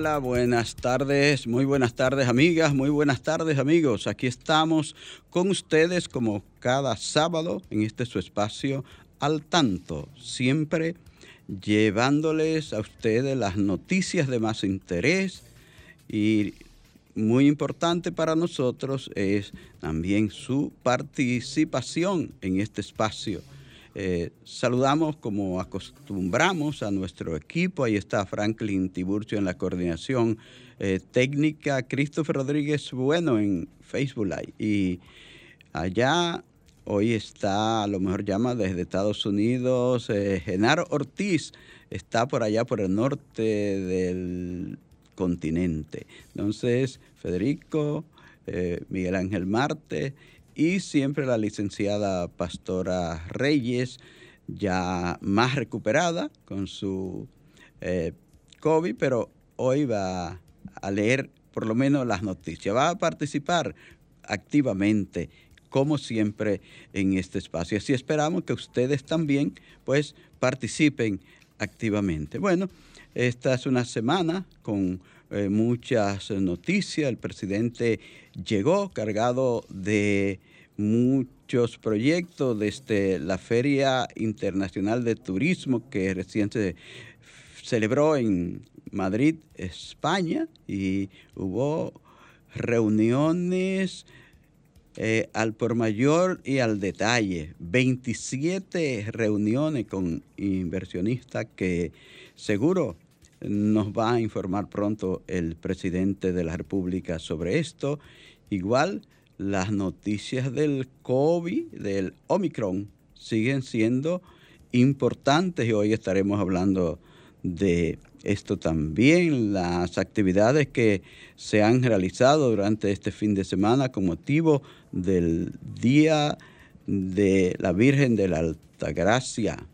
Hola, buenas tardes, muy buenas tardes amigas, muy buenas tardes amigos. Aquí estamos con ustedes como cada sábado en este su espacio al tanto, siempre llevándoles a ustedes las noticias de más interés y muy importante para nosotros es también su participación en este espacio eh, saludamos como acostumbramos a nuestro equipo. Ahí está Franklin Tiburcio en la coordinación eh, técnica, Christopher Rodríguez Bueno en Facebook Live. Y allá hoy está, a lo mejor llama desde Estados Unidos, eh, Genaro Ortiz está por allá por el norte del continente. Entonces, Federico, Miguel Ángel Marte y siempre la licenciada Pastora Reyes, ya más recuperada con su eh, COVID, pero hoy va a leer por lo menos las noticias, va a participar activamente como siempre en este espacio. Así esperamos que ustedes también pues participen activamente. Bueno, esta es una semana con eh, muchas noticias. El presidente llegó cargado de muchos proyectos desde la Feria Internacional de Turismo que recién se celebró en Madrid, España, y hubo reuniones eh, al por mayor y al detalle, 27 reuniones con inversionistas que seguro nos va a informar pronto el presidente de la República sobre esto. Igual las noticias del COVID, del Omicron, siguen siendo importantes y hoy estaremos hablando de esto también, las actividades que se han realizado durante este fin de semana con motivo del Día de la Virgen de la Altagracia,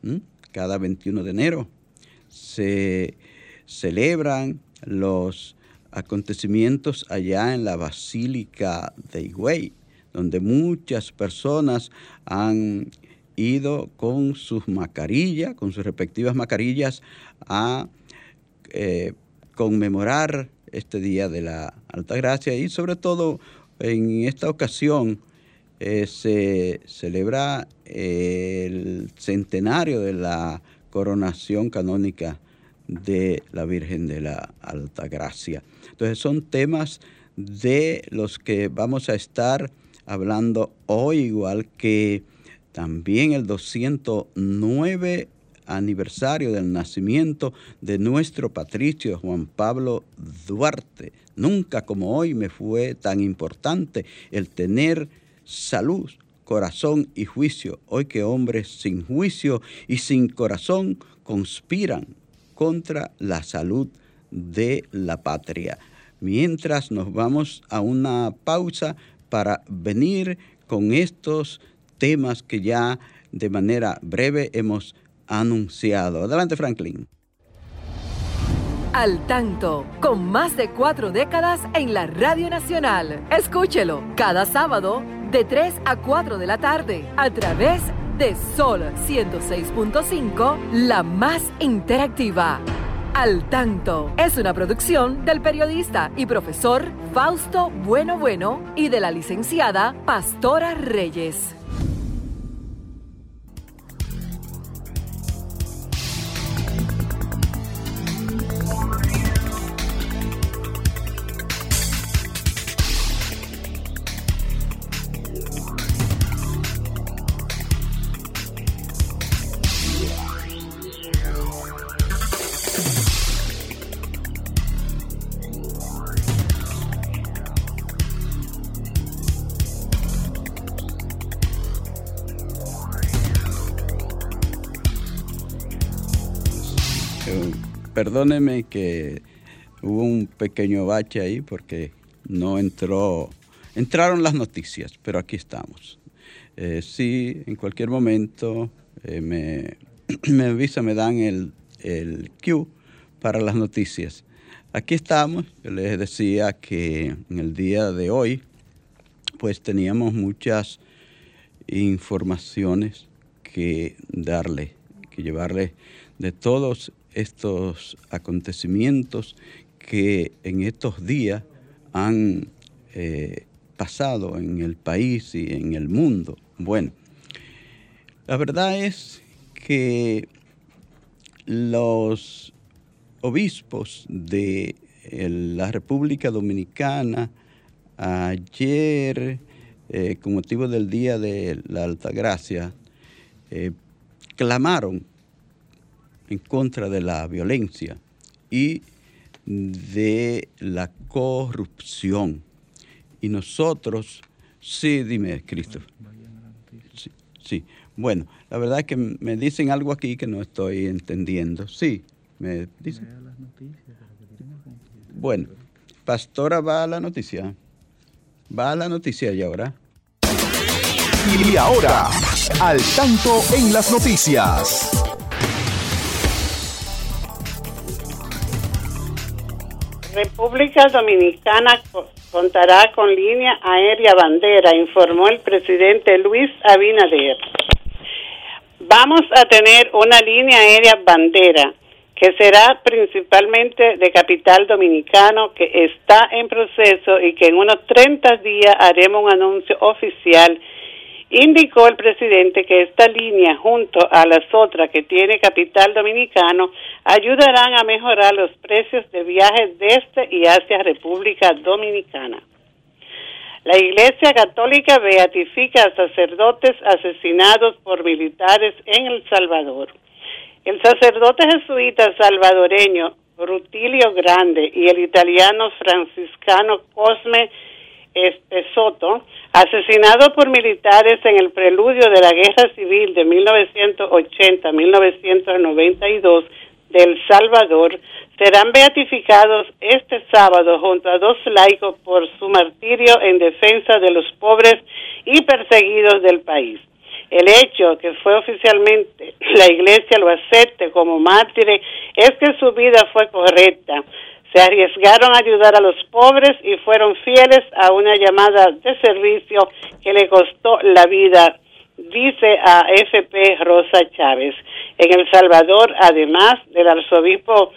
cada 21 de enero. Se celebran los acontecimientos allá en la Basílica de Higüey, donde muchas personas han ido con sus mascarillas, con sus respectivas mascarillas, a eh, conmemorar este Día de la Alta Gracia. Y sobre todo en esta ocasión eh, se celebra el centenario de la coronación canónica de la Virgen de la Alta Gracia. Entonces son temas de los que vamos a estar hablando hoy, igual que también el 209 aniversario del nacimiento de nuestro patricio Juan Pablo Duarte. Nunca como hoy me fue tan importante el tener salud, corazón y juicio. Hoy que hombres sin juicio y sin corazón conspiran contra la salud de la patria. Mientras nos vamos a una pausa para venir con estos temas que ya de manera breve hemos anunciado. Adelante, Franklin. Al tanto, con más de cuatro décadas en la Radio Nacional. Escúchelo cada sábado de 3 a 4 de la tarde a través de de Sol 106.5, la más interactiva. Al tanto es una producción del periodista y profesor Fausto Bueno Bueno y de la licenciada Pastora Reyes. Perdóneme que hubo un pequeño bache ahí porque no entró, entraron las noticias, pero aquí estamos. Eh, sí, en cualquier momento eh, me, me avisa, me dan el, el cue para las noticias. Aquí estamos, yo les decía que en el día de hoy, pues teníamos muchas informaciones que darle, que llevarle de todos estos acontecimientos que en estos días han eh, pasado en el país y en el mundo. Bueno, la verdad es que los obispos de la República Dominicana ayer, eh, con motivo del Día de la Altagracia, eh, clamaron en contra de la violencia y de la corrupción. Y nosotros, sí, dime, Cristo. Sí, sí, bueno, la verdad es que me dicen algo aquí que no estoy entendiendo. Sí, me dicen. Bueno, Pastora va a la noticia. Va a la noticia y ahora. Y ahora, al tanto en las noticias. República Dominicana contará con línea aérea bandera, informó el presidente Luis Abinader. Vamos a tener una línea aérea bandera que será principalmente de capital dominicano, que está en proceso y que en unos 30 días haremos un anuncio oficial Indicó el presidente que esta línea, junto a las otras que tiene capital dominicano, ayudarán a mejorar los precios de viajes desde y hacia República Dominicana. La Iglesia Católica beatifica a sacerdotes asesinados por militares en El Salvador. El sacerdote jesuita salvadoreño Rutilio Grande y el italiano franciscano Cosme Espesoto asesinado por militares en el preludio de la Guerra Civil de 1980-1992 de El Salvador, serán beatificados este sábado junto a dos laicos por su martirio en defensa de los pobres y perseguidos del país. El hecho que fue oficialmente la iglesia lo acepte como mártires es que su vida fue correcta, se arriesgaron a ayudar a los pobres y fueron fieles a una llamada de servicio que le costó la vida, dice a FP Rosa Chávez. En El Salvador, además del arzobispo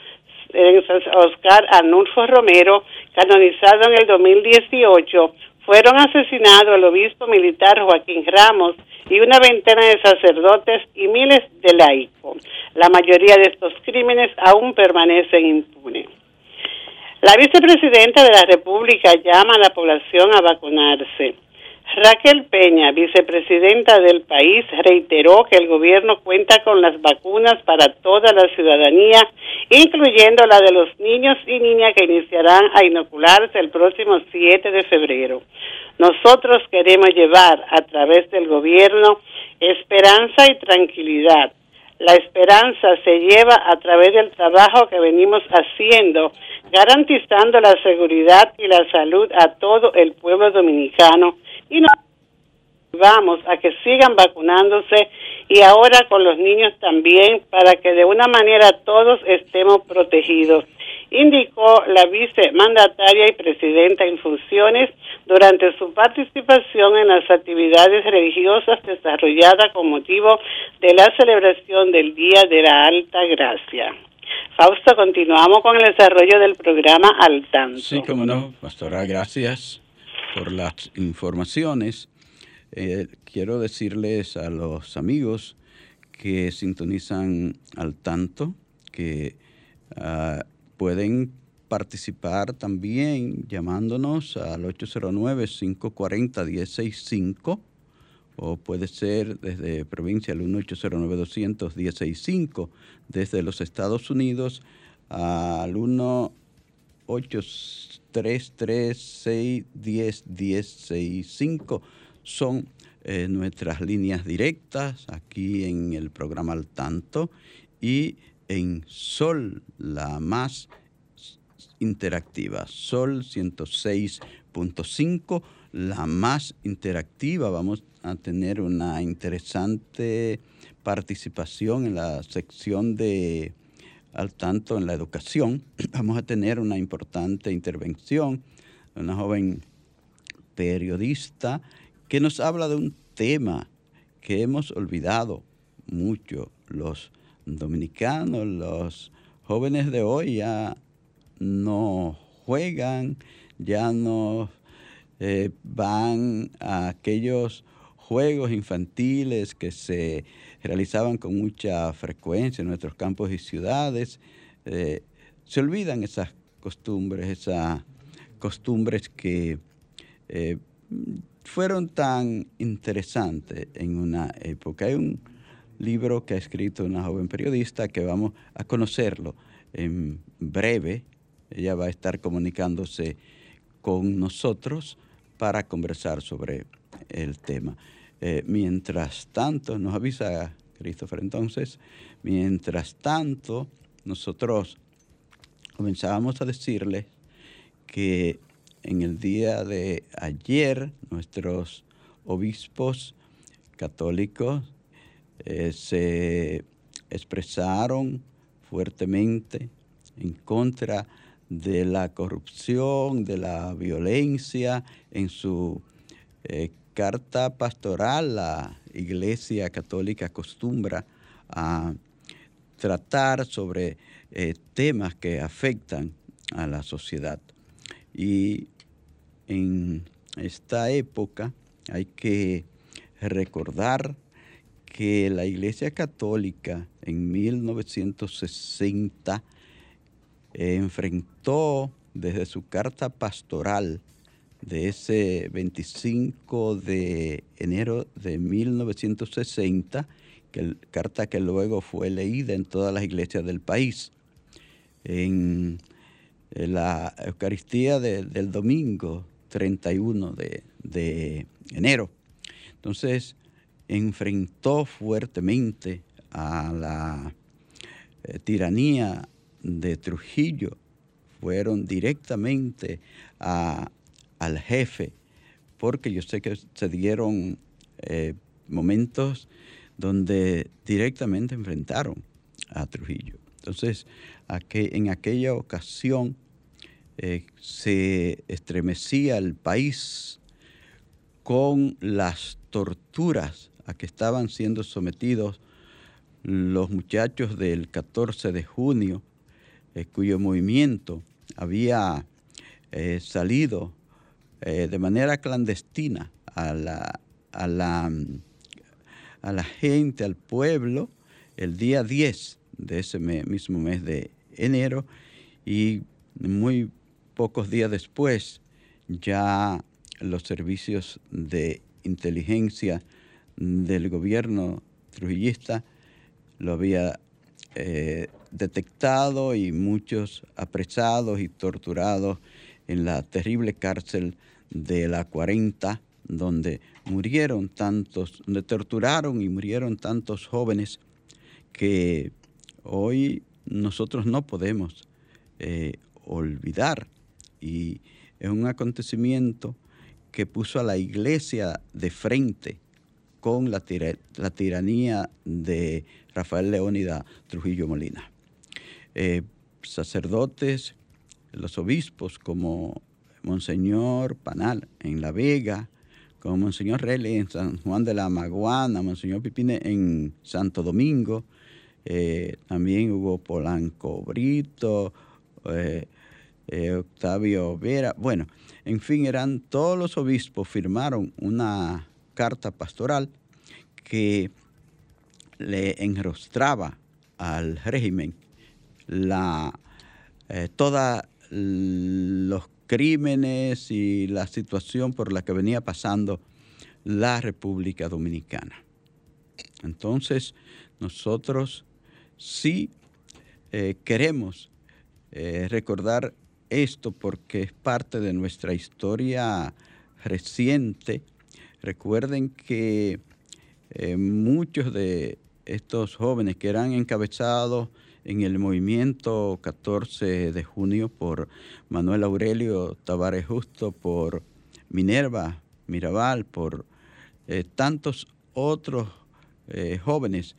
Oscar Arnulfo Romero, canonizado en el 2018, fueron asesinados el obispo militar Joaquín Ramos y una veintena de sacerdotes y miles de laicos. La mayoría de estos crímenes aún permanecen impunes. La vicepresidenta de la República llama a la población a vacunarse. Raquel Peña, vicepresidenta del país, reiteró que el gobierno cuenta con las vacunas para toda la ciudadanía, incluyendo la de los niños y niñas que iniciarán a inocularse el próximo 7 de febrero. Nosotros queremos llevar a través del gobierno esperanza y tranquilidad la esperanza se lleva a través del trabajo que venimos haciendo, garantizando la seguridad y la salud a todo el pueblo dominicano. Y nos vamos a que sigan vacunándose y ahora con los niños también para que de una manera todos estemos protegidos indicó la vicemandataria y presidenta en funciones durante su participación en las actividades religiosas desarrolladas con motivo de la celebración del Día de la Alta Gracia. Fausto, continuamos con el desarrollo del programa Al Tanto. Sí, cómo no, pastora, gracias por las informaciones. Eh, quiero decirles a los amigos que sintonizan al tanto que uh, Pueden participar también llamándonos al 809-540-165 o puede ser desde provincia al 1-809-200-165 desde los Estados Unidos al 1 833 son eh, nuestras líneas directas aquí en el programa al tanto y en Sol, la más interactiva, Sol 106.5, la más interactiva. Vamos a tener una interesante participación en la sección de al tanto en la educación. Vamos a tener una importante intervención, una joven periodista que nos habla de un tema que hemos olvidado mucho los dominicanos, los jóvenes de hoy ya no juegan, ya no eh, van a aquellos juegos infantiles que se realizaban con mucha frecuencia en nuestros campos y ciudades. Eh, se olvidan esas costumbres, esas costumbres que eh, fueron tan interesantes en una época. Hay un libro que ha escrito una joven periodista que vamos a conocerlo en breve. Ella va a estar comunicándose con nosotros para conversar sobre el tema. Eh, mientras tanto, nos avisa Christopher entonces, mientras tanto, nosotros comenzábamos a decirle que en el día de ayer nuestros obispos católicos eh, se expresaron fuertemente en contra de la corrupción, de la violencia. En su eh, carta pastoral, la Iglesia Católica acostumbra a tratar sobre eh, temas que afectan a la sociedad. Y en esta época hay que recordar que la Iglesia Católica en 1960 enfrentó desde su carta pastoral de ese 25 de enero de 1960, que carta que luego fue leída en todas las iglesias del país. En, la Eucaristía del domingo 31 de, de enero. Entonces, enfrentó fuertemente a la eh, tiranía de Trujillo, fueron directamente al jefe, porque yo sé que se dieron eh, momentos donde directamente enfrentaron a Trujillo. Entonces, en aquella ocasión eh, se estremecía el país con las torturas a que estaban siendo sometidos los muchachos del 14 de junio, eh, cuyo movimiento había eh, salido eh, de manera clandestina a la, a, la, a la gente, al pueblo, el día 10 de ese mismo mes de enero y muy pocos días después ya los servicios de inteligencia del gobierno trujillista lo había eh, detectado y muchos apresados y torturados en la terrible cárcel de la 40, donde murieron tantos, donde torturaron y murieron tantos jóvenes que hoy nosotros no podemos eh, olvidar. Y es un acontecimiento que puso a la iglesia de frente con la, tiranía de Rafael Leónida Trujillo Molina. Eh, sacerdotes, los obispos como Monseñor Panal en La Vega, como Monseñor Rele en San Juan de la Maguana, Monseñor Pipine en Santo Domingo, eh, también hubo Polanco Brito, eh, Octavio Vera, bueno, en fin, eran todos los obispos firmaron una carta pastoral que le enrostraba al régimen la, eh, todos los crímenes y la situación por la que venía pasando la República Dominicana. Entonces, nosotros sí eh, queremos eh, recordar esto porque es parte de nuestra historia reciente. Recuerden que eh, muchos de estos jóvenes que eran encabezados en el movimiento 14 de junio por Manuel Aurelio Tavares Justo, por Minerva Mirabal, por eh, tantos otros eh, jóvenes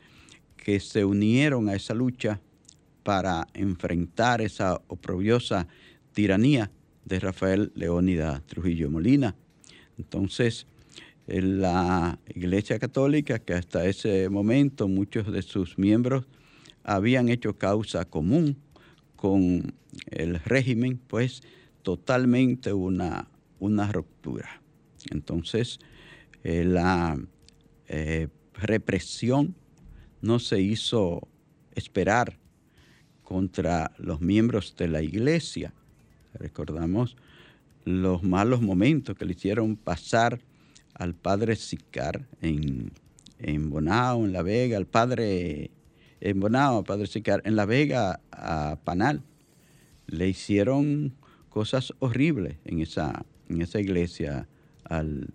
que se unieron a esa lucha para enfrentar esa oprobiosa tiranía de Rafael Leónida Trujillo Molina. Entonces, la Iglesia Católica, que hasta ese momento muchos de sus miembros habían hecho causa común con el régimen, pues totalmente una, una ruptura. Entonces, eh, la eh, represión no se hizo esperar contra los miembros de la iglesia. Recordamos los malos momentos que le hicieron pasar al padre Sicar en, en Bonao, en La Vega, al padre en Bonao, padre Sicar, en La Vega, a Panal. Le hicieron cosas horribles en esa, en esa iglesia al,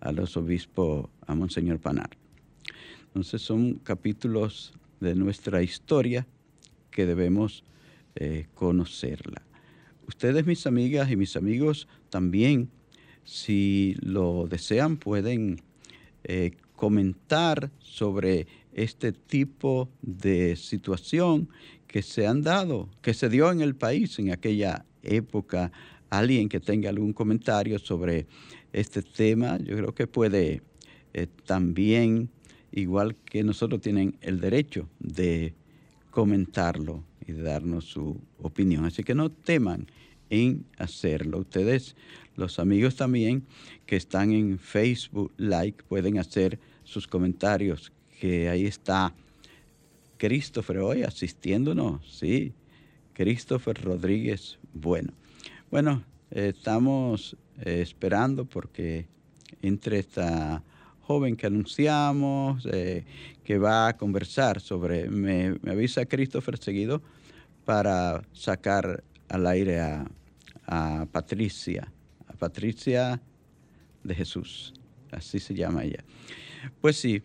al arzobispo, a Monseñor Panal. Entonces son capítulos de nuestra historia que debemos eh, conocerla. Ustedes, mis amigas y mis amigos, también si lo desean, pueden eh, comentar sobre este tipo de situación que se han dado, que se dio en el país en aquella época. Alguien que tenga algún comentario sobre este tema, yo creo que puede eh, también, igual que nosotros, tienen el derecho de comentarlo y darnos su opinión. Así que no teman en hacerlo. Ustedes los amigos también que están en Facebook Like pueden hacer sus comentarios, que ahí está Christopher hoy asistiéndonos, sí, Christopher Rodríguez Bueno. Bueno, estamos eh, esperando porque entre esta joven que anunciamos, eh, que va a conversar sobre, me, avisa Christopher seguido para sacar al aire a Patricia. Patricia de Jesús, así se llama ella. Pues sí,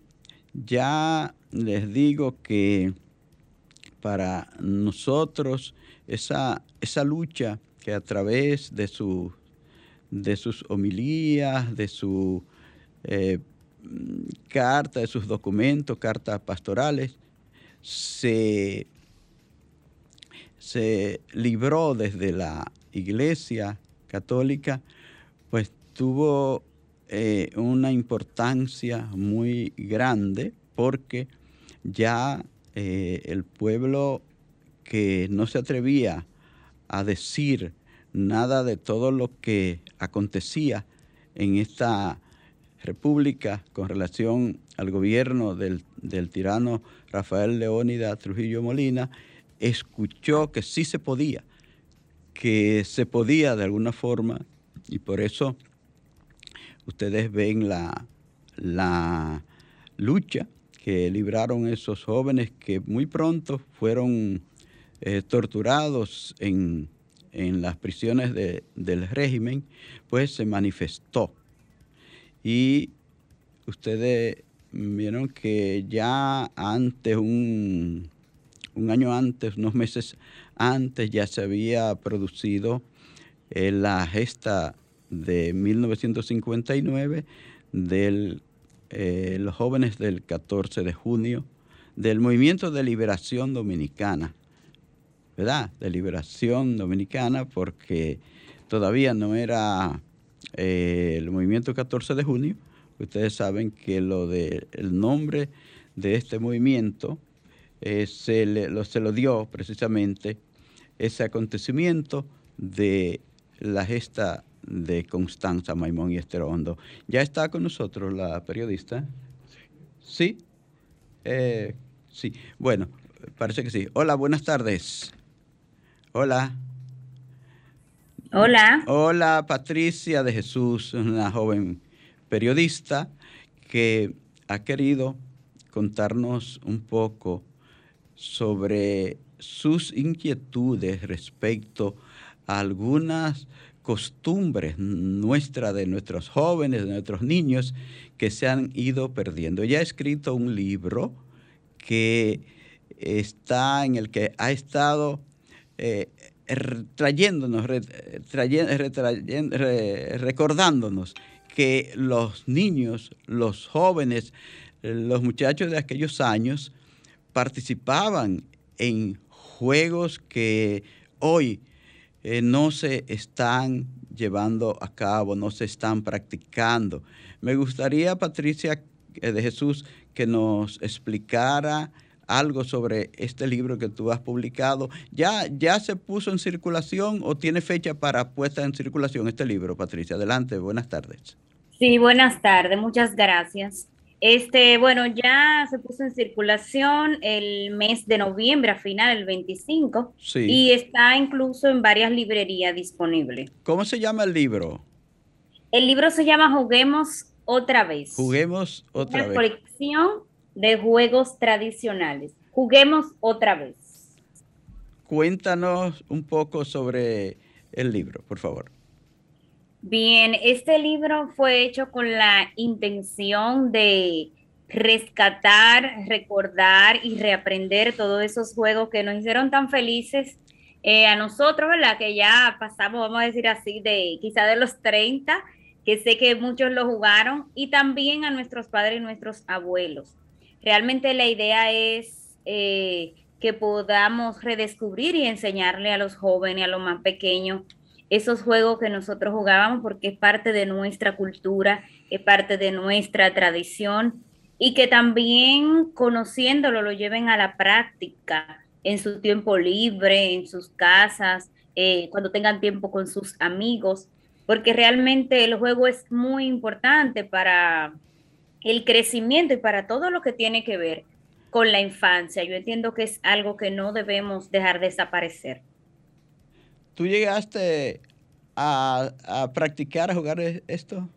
ya les digo que para nosotros esa, esa lucha que a través de, de sus homilías, de su eh, carta, de sus documentos, cartas pastorales, se, se libró desde la iglesia católica, pues tuvo eh, una importancia muy grande porque ya eh, el pueblo que no se atrevía a decir nada de todo lo que acontecía en esta república con relación al gobierno del, del tirano Rafael Leónida Trujillo Molina, escuchó que sí se podía que se podía de alguna forma y por eso ustedes ven la, la lucha que libraron esos jóvenes que muy pronto fueron eh, torturados en, las prisiones del régimen, pues se manifestó. Y ustedes vieron que ya antes, un, un año antes, unos meses antes ya se había producido eh, la gesta de 1959 de eh, los jóvenes del 14 de junio del movimiento de liberación dominicana, ¿verdad? De liberación dominicana porque todavía no era eh, el movimiento 14 de junio. Ustedes saben que lo de el nombre de este movimiento se, lo, se lo dio precisamente ese acontecimiento de la gesta de Constanza Maimón y Esterondo. ¿Ya está con nosotros la periodista? Sí. Eh, sí. Bueno, parece que sí. Hola, buenas tardes. Hola. Hola. Hola, Patricia de Jesús, una joven periodista que ha querido contarnos un poco sobre sus inquietudes respecto a algunas costumbres nuestras, de nuestros jóvenes, de nuestros niños, que se han ido perdiendo. Ya ha escrito un libro que está en el que ha estado eh, trayéndonos, recordándonos que los niños, los jóvenes, los muchachos de aquellos años participaban en juegos que hoy eh, no se están llevando a cabo, no se están practicando. Me gustaría, Patricia eh, de Jesús, que nos explicara algo sobre este libro que tú has publicado. ¿Ya, ¿Ya se puso en circulación o tiene fecha para puesta en circulación este libro, Patricia? Adelante, buenas tardes. Sí, buenas tardes, muchas gracias. Este, bueno, ya se puso en circulación el mes de noviembre, a final, el 25, y está incluso en varias librerías disponible. ¿Cómo se llama el libro? El libro se llama Juguemos otra vez. Juguemos otra Una colección de juegos tradicionales. Juguemos otra vez. Cuéntanos un poco sobre el libro, por favor. Bien, este libro fue hecho con la intención de rescatar, recordar y reaprender todos esos juegos que nos hicieron tan felices eh, a nosotros, ¿verdad? Que ya pasamos, vamos a decir así, de quizá de los 30, que sé que muchos lo jugaron, y también a nuestros padres y nuestros abuelos. Realmente la idea es eh, que podamos redescubrir y enseñarle a los jóvenes, a los más pequeños, esos juegos que nosotros jugábamos porque es parte de nuestra cultura, es parte de nuestra tradición y que también conociéndolo lo lleven a la práctica en su tiempo libre, en sus casas, eh, cuando tengan tiempo con sus amigos, porque realmente el juego es muy importante para el crecimiento y para todo lo que tiene que ver con la infancia. Yo entiendo que es algo que no debemos dejar desaparecer. ¿Tú llegaste a, practicar, a jugar e, esto?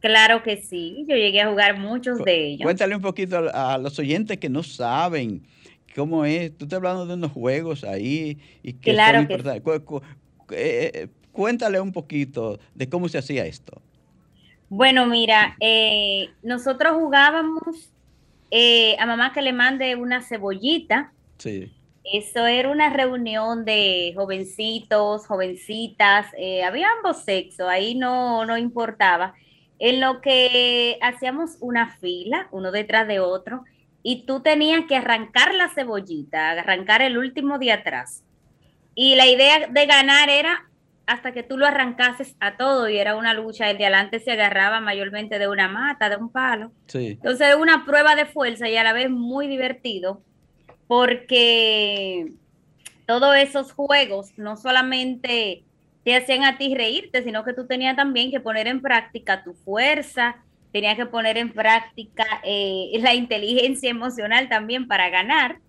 Claro que sí, yo llegué a jugar muchos de ellos. Cuéntale un poquito a, los oyentes que no saben cómo es. Tú estás hablando de unos juegos ahí y que claro son importantes. Eh, cuéntale un poquito de cómo se hacía esto. Bueno, mira, eh, nosotros jugábamos eh, a mamá que le mande una cebollita. Sí. Eso era una reunión de jovencitos, jovencitas, eh, había ambos sexos, ahí no, no importaba, en lo que hacíamos una fila, uno detrás de otro, y tú tenías que arrancar la cebollita, arrancar el último de atrás. Y la idea de ganar era hasta que tú lo arrancases a todo y era una lucha. El de adelante se agarraba mayormente de una mata, de un palo. Sí. Entonces, una prueba de fuerza y a la vez muy divertido porque todos esos juegos no solamente te hacían a ti reírte, sino que tú tenías también que poner en práctica tu fuerza, tenías que poner en práctica eh, la inteligencia emocional también para ganar.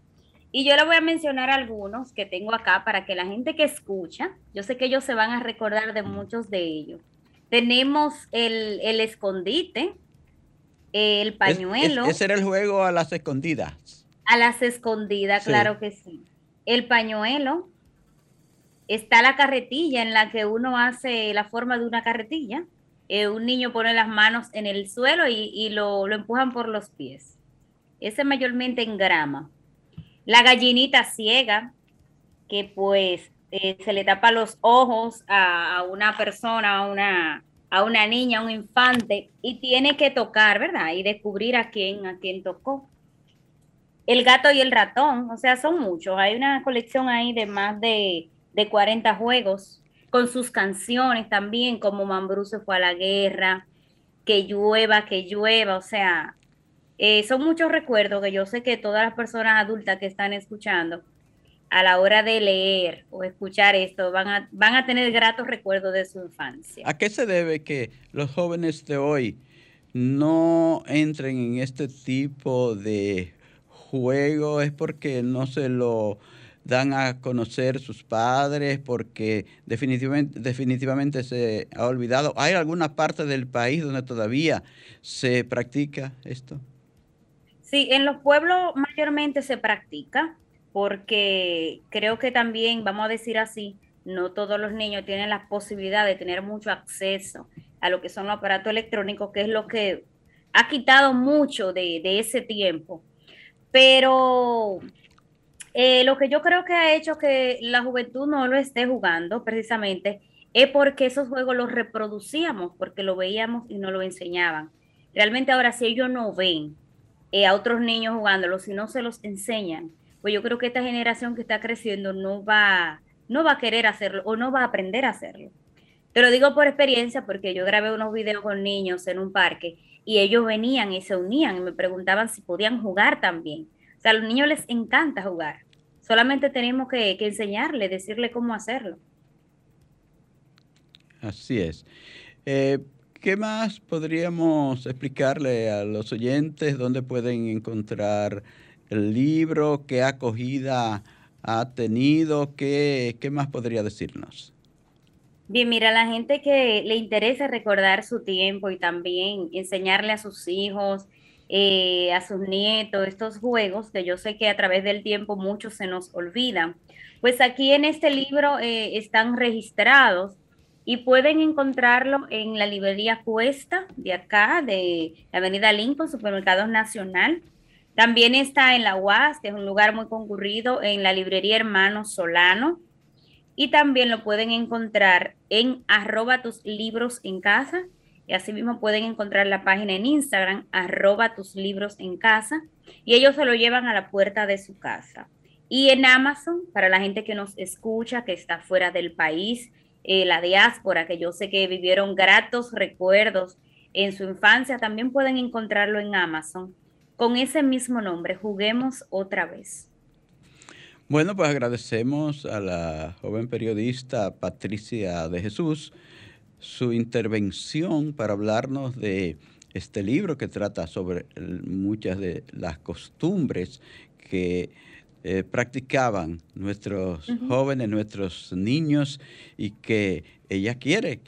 Y yo le voy a mencionar algunos que tengo acá para que la gente que escucha, yo sé que ellos se van a recordar de muchos de ellos. Tenemos el, escondite, el pañuelo. ese era el juego a las escondidas. A las escondidas, claro que sí. El pañuelo, está la carretilla en la que uno hace la forma de una carretilla. Eh, un niño pone las manos en el suelo y, lo, empujan por los pies. Ese mayormente en grama. La gallinita ciega, que pues eh, se le tapa los ojos a, una persona, a una, a una niña, a un infante, y tiene que tocar, ¿verdad? Y descubrir a quién, a quién tocó. El gato y el ratón, o sea, son muchos. Hay una colección ahí de más de, de 40 juegos, con sus canciones también, como Mambrú fue a la guerra, que llueva, que llueva, o sea, eh, son muchos recuerdos que yo sé que todas las personas adultas que están escuchando, a la hora de leer o escuchar esto, van a, van a tener gratos recuerdos de su infancia. ¿A qué se debe que los jóvenes de hoy no entren en este tipo de juego es porque no se lo dan a conocer sus padres, porque definitivamente, definitivamente se ha olvidado. ¿Hay alguna parte del país donde todavía se practica esto? Sí, en los pueblos mayormente se practica, porque creo que también, vamos a decir así, no todos los niños tienen la posibilidad de tener mucho acceso a lo que son los aparatos electrónicos, que es lo que ha quitado mucho de, de ese tiempo Pero eh, lo que yo creo que ha hecho que la juventud no lo esté jugando precisamente es porque esos juegos los reproducíamos, porque lo veíamos y no lo enseñaban. Realmente ahora si ellos no ven eh, a otros niños jugándolos, si no se los enseñan, pues yo creo que esta generación que está creciendo no va, no va a querer hacerlo o no va a aprender a hacerlo. Te lo digo por experiencia porque yo grabé unos videos con niños en un parque y ellos venían y se unían y me preguntaban si podían jugar también. O sea, a los niños les encanta jugar. Solamente tenemos que, que enseñarle, decirle cómo hacerlo. Así es. Eh, ¿Qué más podríamos explicarle a los oyentes dónde pueden encontrar el libro, qué acogida ha tenido, qué, qué más podría decirnos? Bien, mira, la gente que le interesa recordar su tiempo y también enseñarle a sus hijos, eh, a sus nietos estos juegos, que yo sé que a través del tiempo muchos se nos olvidan, pues aquí en este libro eh, están registrados y pueden encontrarlo en la librería Cuesta de acá, de la Avenida Lincoln, Supermercados Nacional. También está en la UAS, que es un lugar muy concurrido, en la librería Hermano Solano. Y también lo pueden encontrar en arroba tus libros en casa. Y asimismo pueden encontrar la página en Instagram, arroba tus libros en casa. Y ellos se lo llevan a la puerta de su casa. Y en Amazon, para la gente que nos escucha, que está fuera del país, eh, la diáspora, que yo sé que vivieron gratos recuerdos en su infancia, también pueden encontrarlo en Amazon con ese mismo nombre, Juguemos otra vez. Bueno, pues agradecemos a la joven periodista Patricia de Jesús su intervención para hablarnos de este libro que trata sobre muchas de las costumbres que eh, practicaban nuestros jóvenes, nuestros niños, y que ella quiere,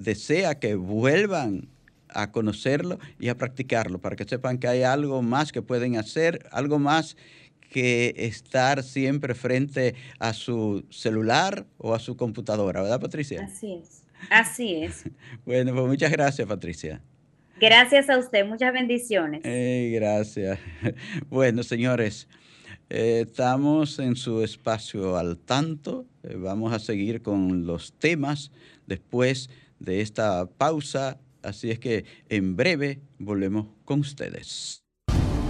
desea que vuelvan a conocerlo y a practicarlo, para que sepan que hay algo más que pueden hacer, algo más que estar siempre frente a su celular o a su computadora, ¿verdad, Patricia? Así es, así es. bueno, pues muchas gracias, Patricia. Gracias a usted, muchas bendiciones. gracias. Bueno, señores. Eh, estamos en su espacio al tanto. Eh, vamos a seguir con los temas después de esta pausa. Así es que en breve volvemos con ustedes.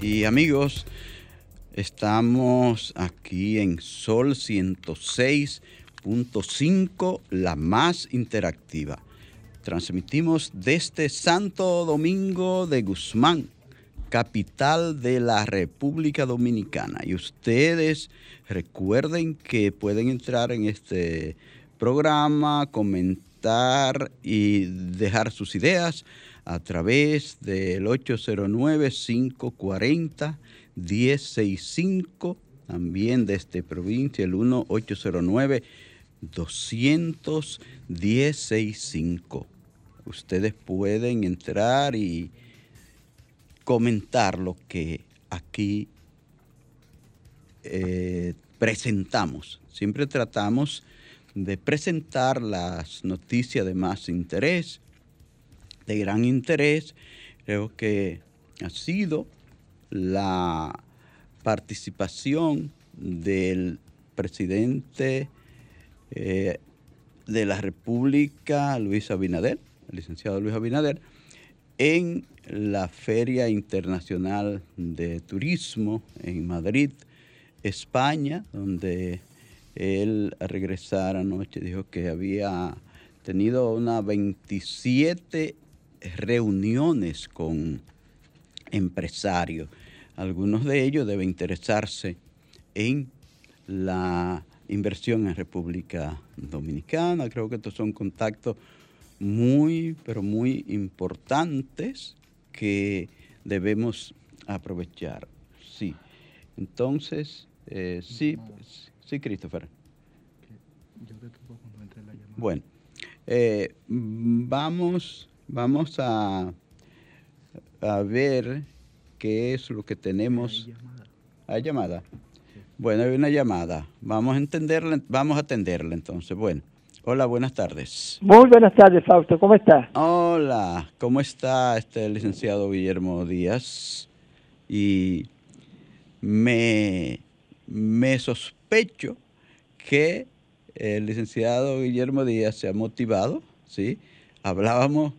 y amigos, estamos aquí en Sol 106.5, la más interactiva. Transmitimos desde Santo Domingo de Guzmán capital de la República Dominicana. Y ustedes recuerden que pueden entrar en este programa, comentar y dejar sus ideas a través del 809-540-1065, también de este provincia, el 1-809-200-1065. Ustedes pueden entrar y comentar lo que aquí eh, presentamos. Siempre tratamos de presentar las noticias de más interés, de gran interés. Creo que ha sido la participación del presidente eh, de la República, Luis Abinader, el licenciado Luis Abinader, en la Feria Internacional de Turismo en Madrid, España, donde él al regresar anoche dijo que había tenido unas 27 reuniones con empresarios. Algunos de ellos deben interesarse en la inversión en República Dominicana. Creo que estos son contactos muy, pero muy importantes que debemos aprovechar. Sí. Entonces, eh, sí, sí, Christopher. Bueno, eh, vamos, vamos a, a ver qué es lo que tenemos. Hay llamada. Bueno, hay una llamada. Vamos a entenderla, vamos a atenderla entonces. Bueno. Hola, buenas tardes. Muy buenas tardes, Fausto. ¿Cómo está? Hola, ¿cómo está este licenciado Guillermo Díaz? Y me, me sospecho que el licenciado Guillermo Díaz se ha motivado, ¿sí? Hablábamos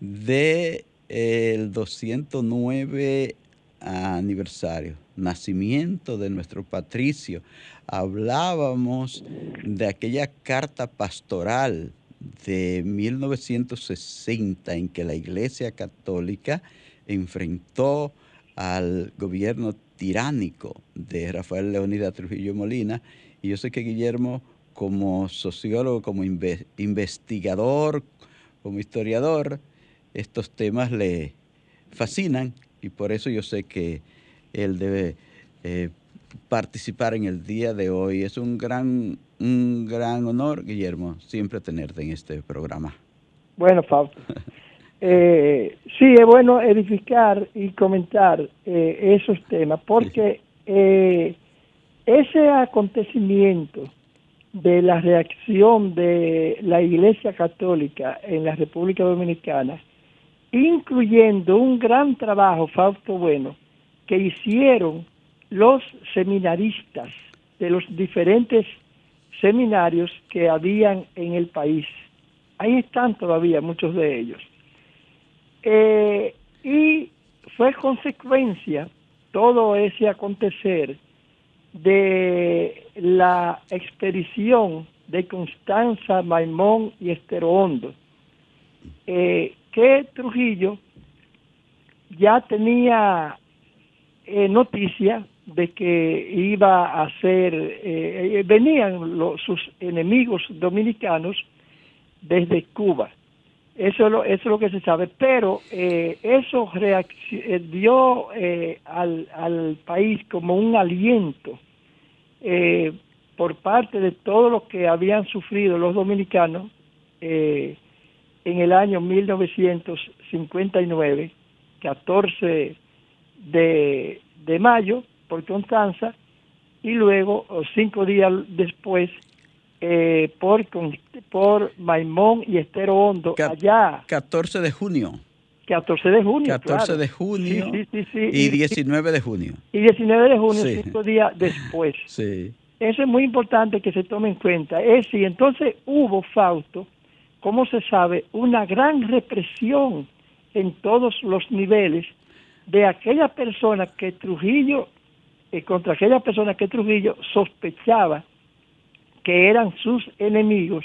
de el 209 aniversario, nacimiento de nuestro patricio hablábamos de aquella carta pastoral de 1960 en que la Iglesia Católica enfrentó al gobierno tiránico de Rafael Leonidas Trujillo Molina. Y yo sé que Guillermo, como sociólogo, como investigador, como historiador, estos temas le fascinan y por eso yo sé que él debe eh, participar en el día de hoy. Es un gran, un gran honor, Guillermo, siempre tenerte en este programa. Bueno, Fausto. eh, sí, es bueno edificar y comentar eh, esos temas, porque eh, ese acontecimiento de la reacción de la Iglesia Católica en la República Dominicana, incluyendo un gran trabajo, Fausto Bueno, que hicieron los seminaristas de los diferentes seminarios que habían en el país. Ahí están todavía muchos de ellos. Eh, y fue consecuencia todo ese acontecer de la expedición de Constanza, Maimón y Esterohondo, eh, que Trujillo ya tenía eh, noticia de que iba a ser, eh, eh, venían sus enemigos dominicanos desde Cuba. Eso es lo, eso es lo que se sabe, pero eh, eso dio al, al, país como un aliento por parte de todo lo que habían sufrido los dominicanos en el año 1959, 14 de, de mayo, por Constanza y luego cinco días después eh, por, por Maimón y Estero Hondo allá. 14 de junio. 14 de junio. 14 de junio y 19 de junio. Y 19 de junio, cinco días después. Sí. Eso es muy importante que se tome en cuenta. Es y entonces hubo, Fausto, como se sabe, una gran represión en todos los niveles de aquella persona que Trujillo eh, contra aquellas personas que Trujillo sospechaba que eran sus enemigos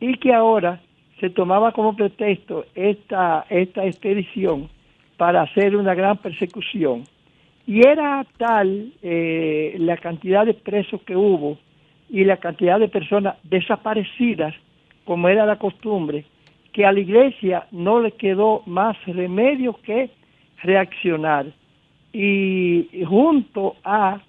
y que ahora se tomaba como pretexto esta, esta expedición para hacer una gran persecución. Y era tal eh, la cantidad de presos que hubo y la cantidad de personas desaparecidas, como era la costumbre, que a la iglesia no le quedó más remedio que reaccionar. Y junto a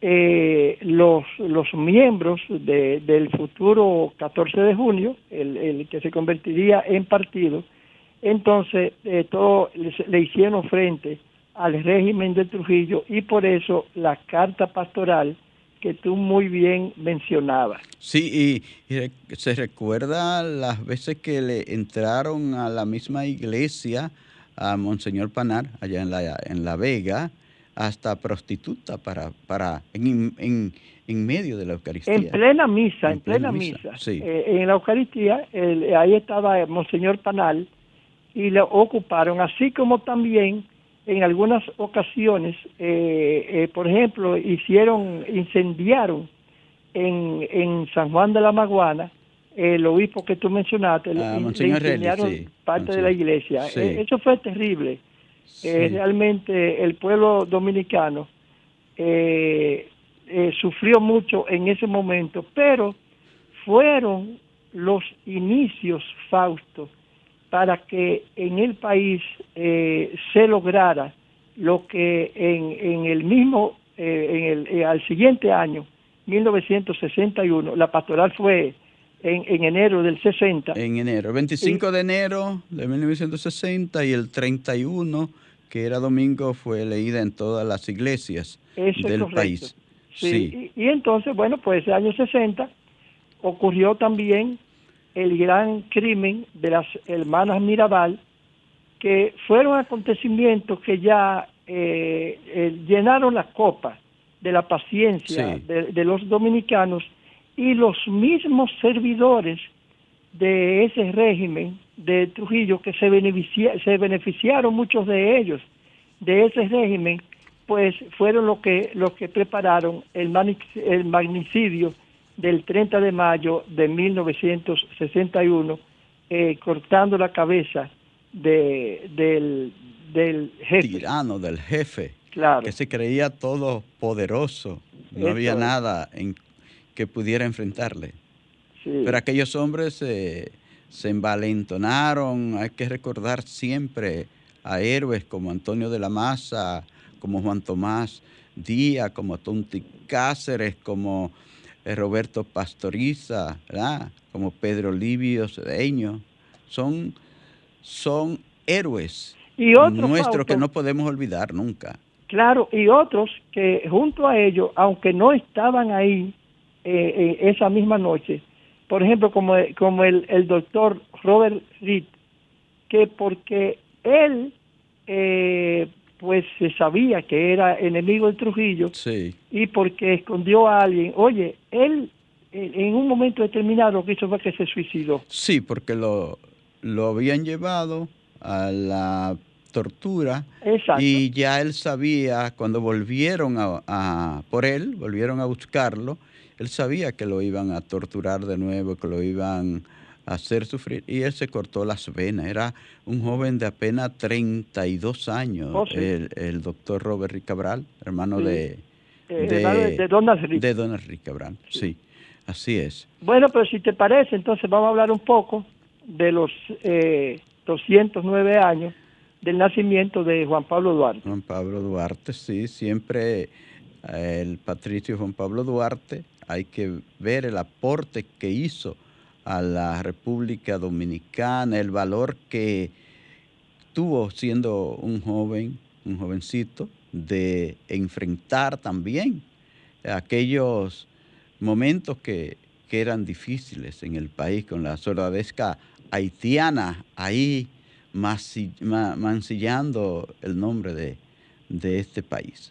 eh, los, los miembros de, del futuro 14 de junio, el, que se convertiría en partido, entonces eh, todo le, hicieron frente al régimen de Trujillo y por eso la carta pastoral que tú muy bien mencionabas. Sí, y, se recuerda las veces que le entraron a la misma iglesia a Monseñor Panar, allá en La, en la Vega, hasta prostituta para, para en, en, en, medio de la Eucaristía. En plena misa, en, plena, misa. Eh, en la Eucaristía, ahí estaba Monseñor Panal y le ocuparon, así como también en algunas ocasiones, eh, eh, por ejemplo, hicieron, incendiaron en, en San Juan de la Maguana el obispo que tú mencionaste, le, ah, parte de la iglesia. Eh, eso fue terrible. Eh, realmente el pueblo dominicano eh, sufrió mucho en ese momento, pero fueron los inicios, Fausto, para que en el país se lograra lo que en, en el mismo en el, al siguiente año, 1961, la pastoral fue en, en, enero del 60. En enero, 25 de enero de 1960 y el 31, que era domingo, fue leída en todas las iglesias del país. Sí, Y, entonces, bueno, pues el año 60 ocurrió también el gran crimen de las hermanas Mirabal, que fueron acontecimientos que ya eh, eh, llenaron la copa de la paciencia de, los dominicanos y los mismos servidores de ese régimen de Trujillo que se, se beneficiaron muchos de ellos de ese régimen pues fueron los que los que prepararon el, el magnicidio del 30 de mayo de 1961 eh, cortando la cabeza de, del, del jefe. Tirano, del jefe. Claro. Que se creía todo poderoso. No había nada en que pudiera enfrentarle. Pero aquellos hombres se envalentonaron. Hay que recordar siempre a héroes como Antonio de la Maza, como Juan Tomás Díaz, como Tonti Cáceres, como eh, Roberto Pastoriza, como Pedro Livio Cedeño. Son son héroes y nuestros que no podemos olvidar nunca. Claro, y otros que junto a ellos, aunque no estaban ahí eh, eh, esa misma noche, por ejemplo, como, como el, el doctor Robert Reed, que porque él eh, pues se sabía que era enemigo de Trujillo y porque escondió a alguien, oye, él en un momento determinado lo que hizo fue que se suicidó. Sí, porque lo, lo habían llevado a la tortura. Y ya él sabía cuando volvieron a, por él, volvieron a buscarlo, él sabía que lo iban a torturar de nuevo, que lo iban a hacer sufrir y él se cortó las venas. Era un joven de apenas 32 años, oh, el, doctor Robert Rick Cabral, hermano de, eh, de, de, Donald Rick. De Donald Rick Cabral, sí, así es. Bueno, pero si te parece, entonces vamos a hablar un poco de los eh, 209 años del nacimiento de Juan Pablo Duarte. Juan Pablo Duarte, sí, siempre eh, el patricio Juan Pablo Duarte, hay que ver el aporte que hizo a la República Dominicana, el valor que tuvo siendo un joven, un jovencito, de enfrentar también aquellos momentos que, que eran difíciles en el país con la soldadesca haitiana ahí mancillando el nombre de, este país.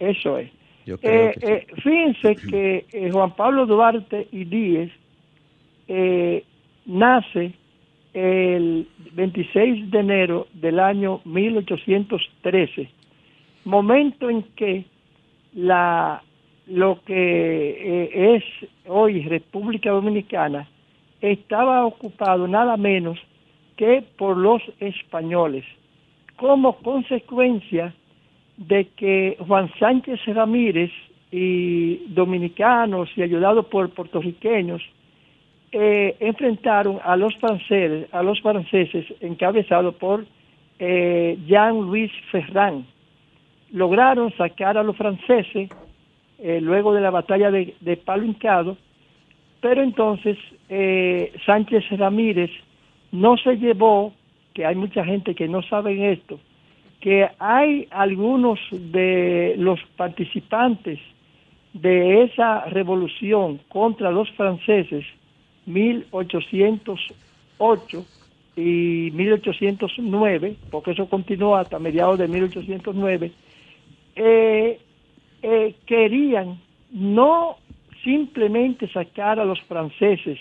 Eso es. Yo eh, eh, fíjense que eh, Juan Pablo Duarte y Díez nace el 26 de enero del año 1813, momento en que la lo que es hoy República Dominicana estaba ocupado nada menos que por los españoles, como consecuencia de que Juan Sánchez Ramírez y dominicanos y ayudados por puertorriqueños eh, enfrentaron a los franceses, a los franceses encabezados por eh, Jean-Louis Ferrand. Lograron sacar a los franceses eh, luego de la batalla de, de Palo pero entonces eh, Sánchez Ramírez no se llevó, que hay mucha gente que no sabe esto, que hay algunos de los participantes de esa revolución contra los franceses, 1808 y 1809, porque eso continuó hasta mediados de 1809, eh, eh, querían no simplemente sacar a los franceses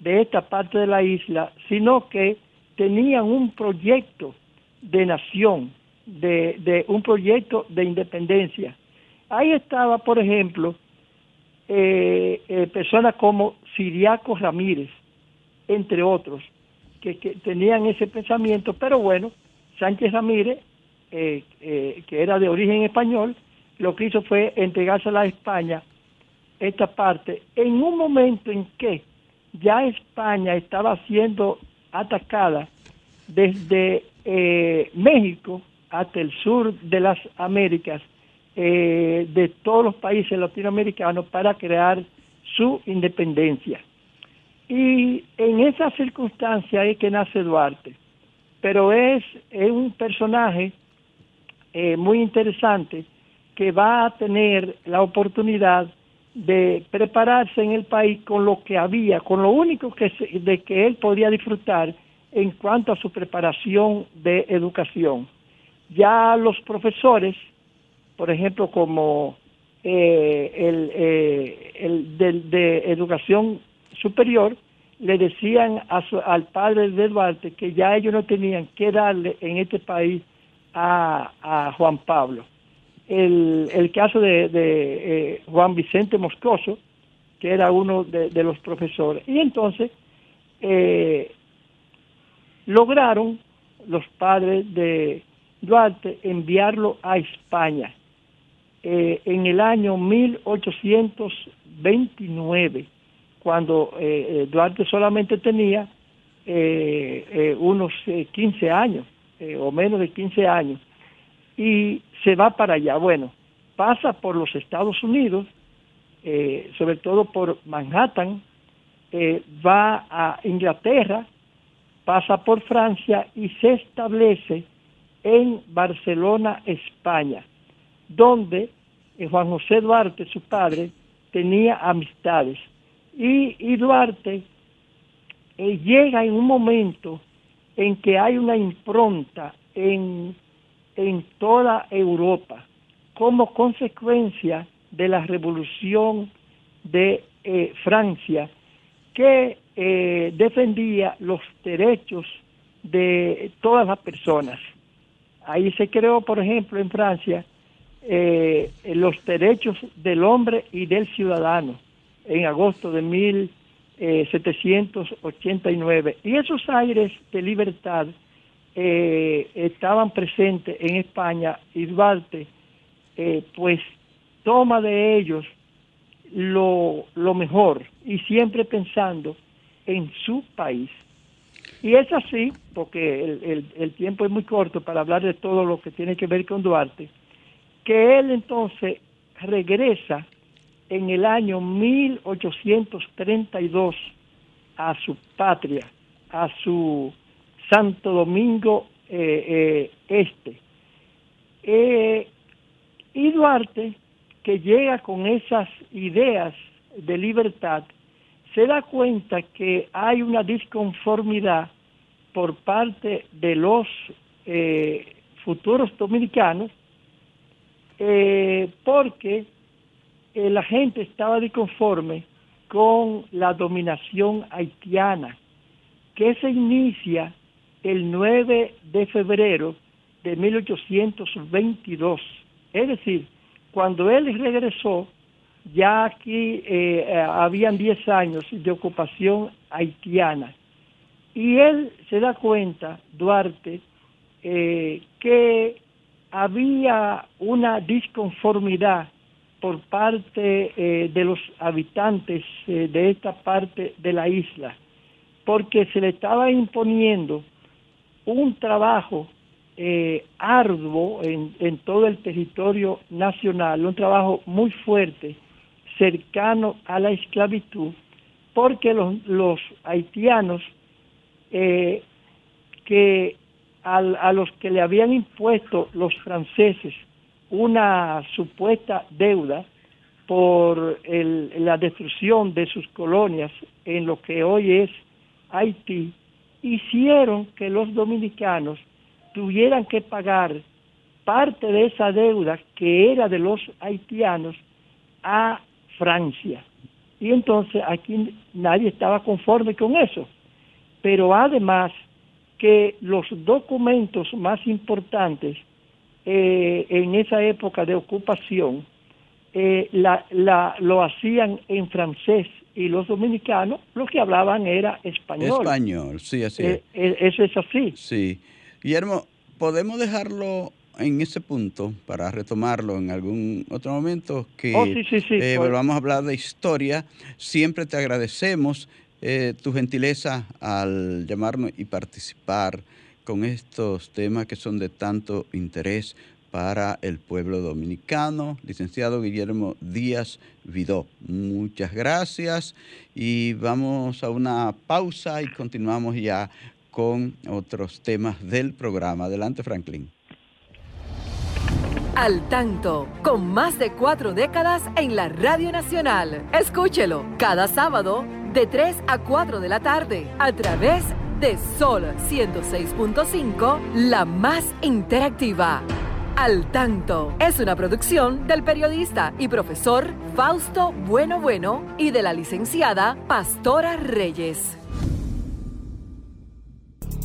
de esta parte de la isla, sino que tenían un proyecto de nación, de, un proyecto de independencia. Ahí estaba, por ejemplo, eh, eh, personas como Siriaco Ramírez, entre otros, que, tenían ese pensamiento, pero bueno, Sánchez Ramírez, eh, que era de origen español, lo que hizo fue entregarse a España esta parte en un momento en que ya España estaba siendo atacada desde eh, México hasta el sur de las Américas eh, de todos los países latinoamericanos para crear su independencia. Y en esa circunstancia es que nace Duarte. Pero es, un personaje eh, muy interesante que va a tener la oportunidad de prepararse en el país con lo que había, con lo único que de que él podía disfrutar en cuanto a su preparación de educación. Ya los profesores, por ejemplo, como eh, el, eh, el de, educación superior, le decían al padre de Duarte que ya ellos no tenían que darle en este país a, Juan Pablo. El, el caso de, eh, Juan Vicente Moscoso, que era uno de, los profesores. Y entonces lograron los padres de Duarte enviarlo a España eh, en el año 1829, cuando eh, eh, Duarte solamente tenía unos 15 años o menos de 15 años y se va para allá. Bueno, pasa por los Estados Unidos, sobre todo por Manhattan, va a Inglaterra, pasa por Francia y se establece en Barcelona, España, donde eh, Juan José Duarte, su padre, tenía amistades. Y, Duarte eh, llega en un momento en que hay una impronta en, en toda Europa como consecuencia de la revolución de eh, Francia que defendía los derechos de todas las personas. Ahí se creó, por ejemplo, en Francia, eh, los derechos del hombre y del ciudadano en agosto de 1789. Eh, y esos aires de libertad eh, estaban presentes en España y Duarte, pues toma de ellos lo, lo mejor y siempre pensando en su país. Y es así, porque el, tiempo es muy corto para hablar de todo lo que tiene que ver con Duarte, que él entonces regresa en el año 1832 a su patria, a su Santo Domingo eh, eh, Este. Eh, y Duarte, que llega con esas ideas de libertad, se da cuenta que hay una disconformidad por parte de los futuros dominicanos eh, porque eh, la gente estaba disconforme con la dominación haitiana que se inicia el 9 de febrero de 1822. Es decir, cuando él regresó ya aquí eh, habían 10 años de ocupación haitiana. Y él se da cuenta, Duarte, que había una disconformidad por parte de los habitantes de esta parte de la isla, porque se le estaba imponiendo un trabajo arduo en, todo el territorio nacional, un trabajo muy fuerte, cercano a la esclavitud, porque los, haitianos eh, que a los que le habían impuesto los franceses una supuesta deuda por la destrucción de sus colonias en lo que hoy es Haití, hicieron que los dominicanos tuvieran que pagar parte de esa deuda que era de los haitianos a Francia. Y entonces aquí nadie estaba conforme con eso. Pero además que los documentos más importantes eh, en esa época de ocupación eh, la, lo hacían en francés y los dominicanos lo que hablaban era español. Español, sí, así es. Eh, eso es así. Sí. Guillermo, ¿podemos dejarlo en ese punto, para retomarlo en algún otro momento, que oh, eh, volvamos a hablar de historia. Siempre te agradecemos eh, tu gentileza al llamarnos y participar con estos temas que son de tanto interés para el pueblo dominicano, licenciado Guillermo Díaz Vidó. Muchas gracias y vamos a una pausa y continuamos ya con otros temas del programa. Adelante, Franklin. Al tanto, con más de cuatro décadas en la Radio Nacional. Escúchelo cada sábado de 3 a 4 de la tarde a través de Sol 106.5, la más interactiva. Al tanto es una producción del periodista y profesor Fausto Bueno Bueno y de la licenciada Pastora Reyes.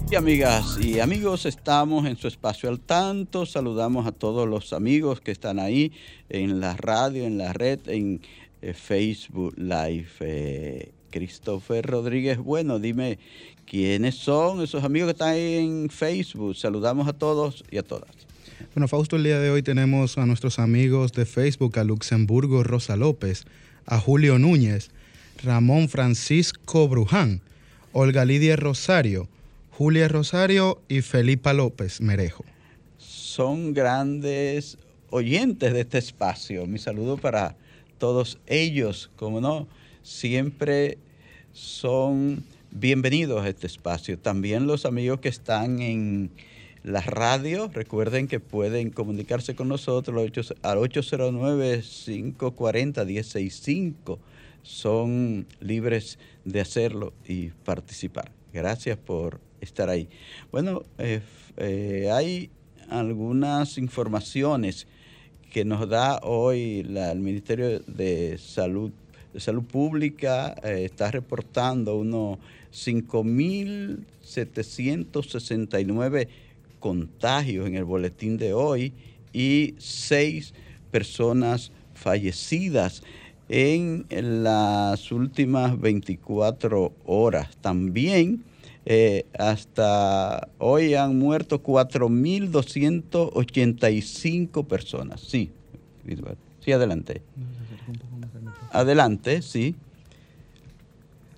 Y amigas y amigos, estamos en su espacio al tanto. Saludamos a todos los amigos que están ahí en la radio, en la red, en eh, Facebook Live. Eh, Christopher Rodríguez, bueno, dime quiénes son esos amigos que están ahí en Facebook. Saludamos a todos y a todas. Bueno, Fausto, el día de hoy tenemos a nuestros amigos de Facebook, a Luxemburgo Rosa López, a Julio Núñez, Ramón Francisco Bruján, Olga Lidia Rosario, Julia Rosario y Felipa López Merejo. Son grandes oyentes de este espacio. Mi saludo para todos ellos, como no, siempre son bienvenidos a este espacio. También los amigos que están en la radio, recuerden que pueden comunicarse con nosotros al 809-540-165. Son libres de hacerlo y participar. Gracias por estar ahí. Bueno, eh, eh, hay algunas informaciones que nos da hoy el Ministerio de Salud, Salud Pública, eh, está reportando unos 5.769 contagios en el boletín de hoy y seis personas fallecidas en las últimas 24 horas. También eh, hasta hoy han muerto 4.285 personas. Sí, sí, adelante. Adelante, sí.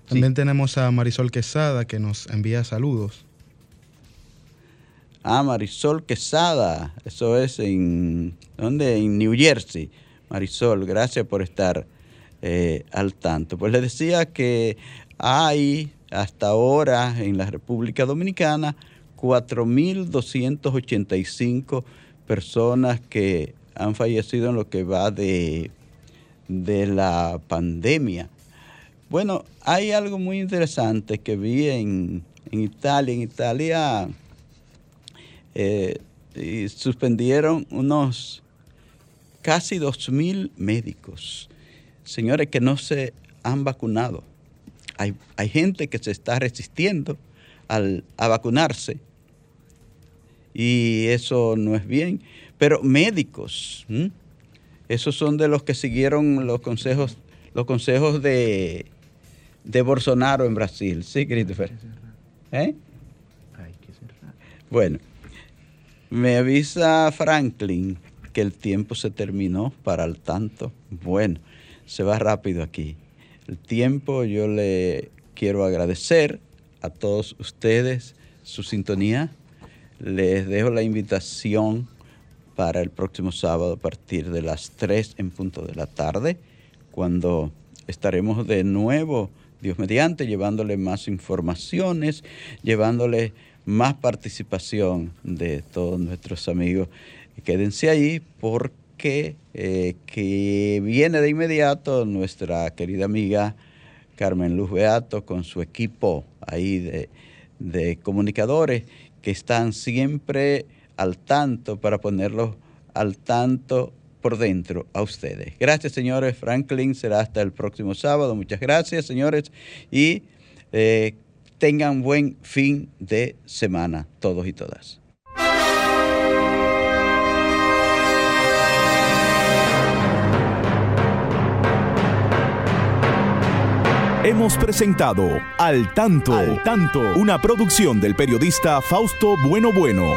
También tenemos a Marisol Quesada que nos envía saludos. Ah, Marisol Quesada, eso es en, ¿dónde? En New Jersey. Marisol, gracias por estar eh, al tanto. Pues le decía que hay hasta ahora en la República Dominicana 4.285 personas que han fallecido en lo que va de, de la pandemia. Bueno, hay algo muy interesante que vi en, Italia. En Italia eh, suspendieron unos casi 2.000 médicos, señores que no se han vacunado hay, gente que se está resistiendo a vacunarse y eso no es bien. Pero médicos, esos son de los que siguieron los consejos, los consejos de, de Bolsonaro en Brasil. Sí, Christopher. ¿Eh? Hay que cerrar. Bueno, me avisa Franklin que el tiempo se terminó para el tanto. Bueno, se va rápido aquí el tiempo. Yo le quiero agradecer a todos ustedes su sintonía. Les dejo la invitación para el próximo sábado a partir de las 3 en punto de la tarde, cuando estaremos de nuevo, Dios mediante, llevándole más informaciones, llevándole más participación de todos nuestros amigos. Quédense ahí porque eh, que, viene de inmediato nuestra querida amiga Carmen Luz Beato con su equipo ahí de, de comunicadores que están siempre al tanto para ponerlos al tanto por dentro a ustedes. Gracias, señores. Franklin será hasta el próximo sábado. Muchas gracias, señores. Y eh, tengan buen fin de semana, todos y todas. Hemos presentado Al Tanto, Al Tanto, una producción del periodista Fausto Bueno Bueno.